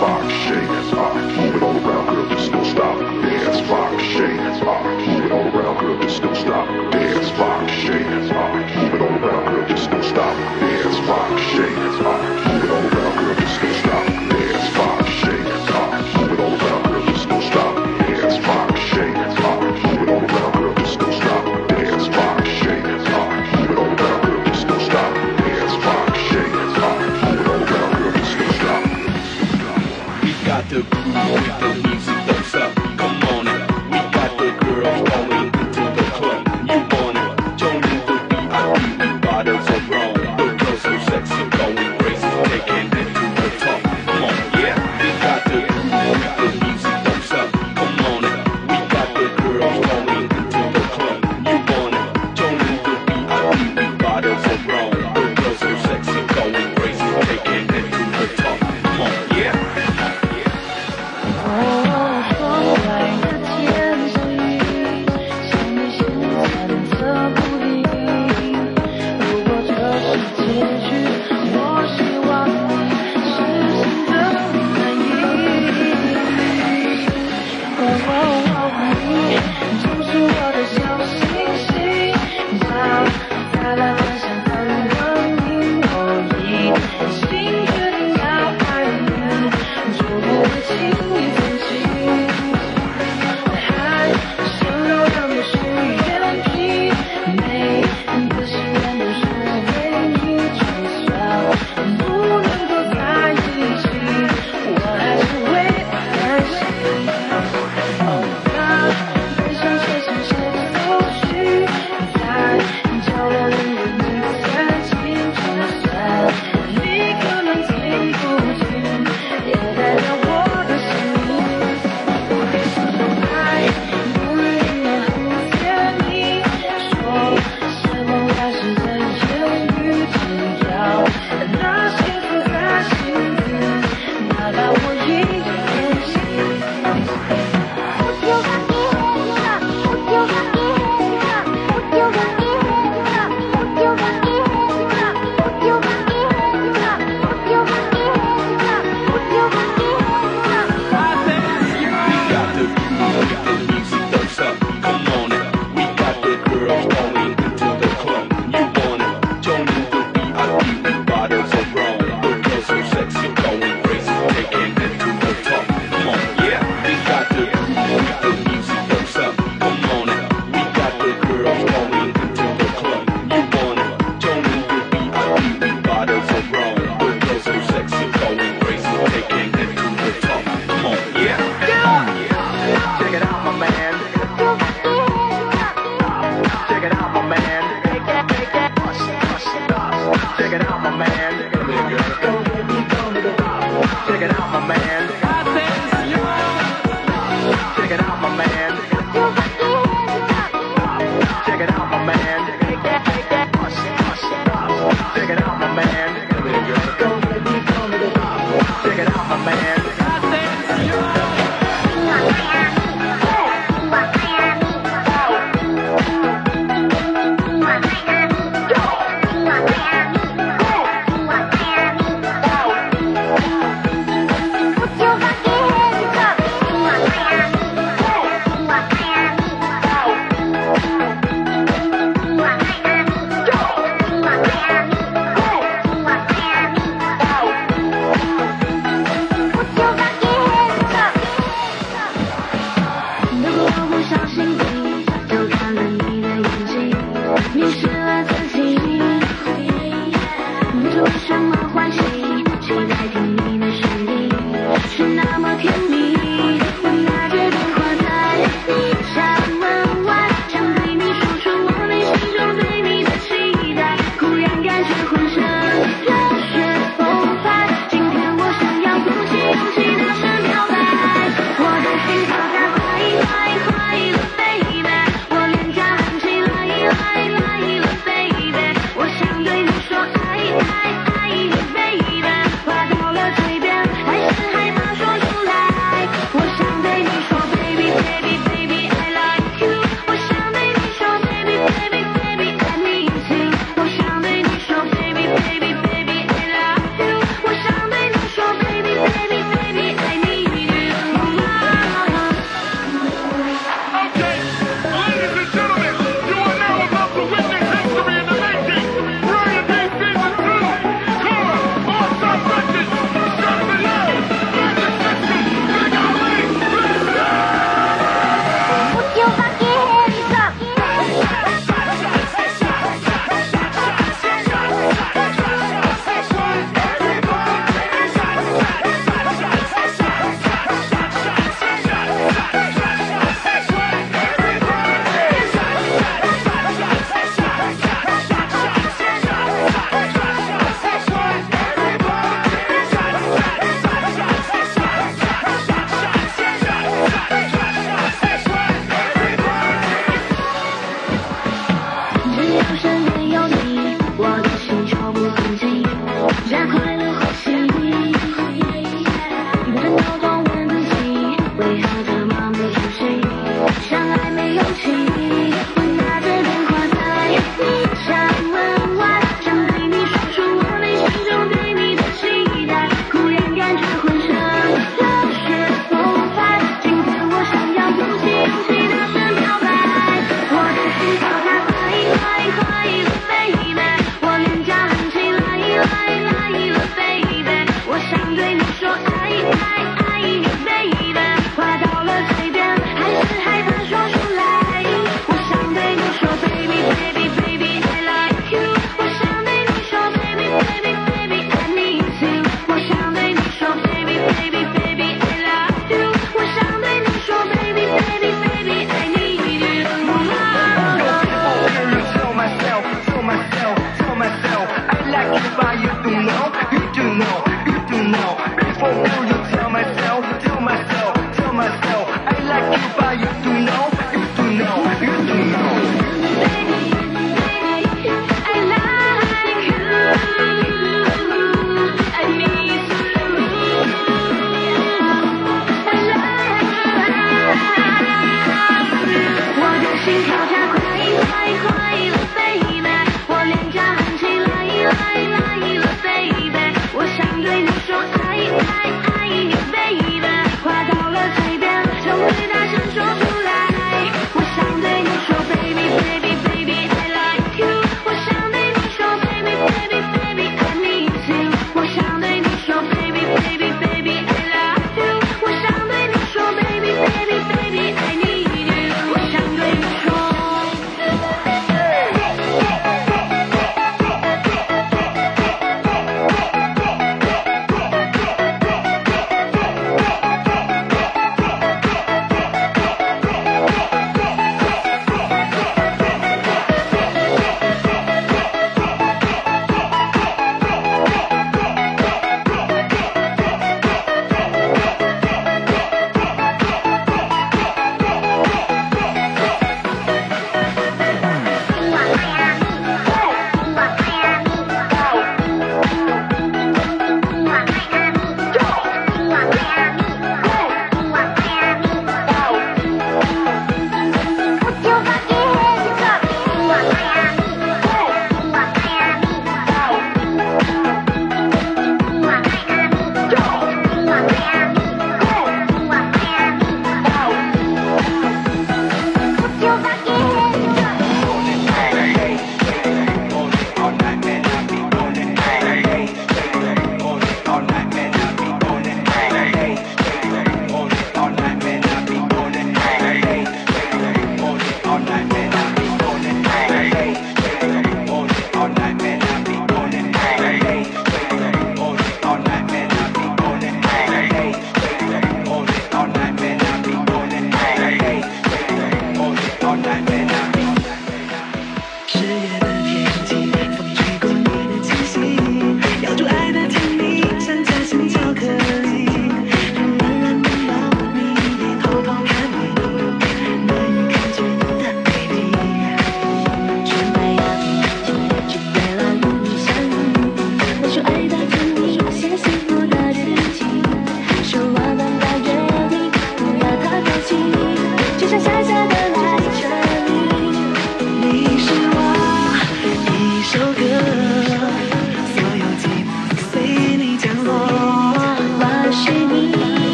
rock, shake, rock, move it all around, girl, just don't stop. Dance, rock, shake, rock, move it all around, girl, just don't stop. Dance, rock, shake, rock, move it all around, girl, just don't stop. Dance, rock, shake, rock. you by you.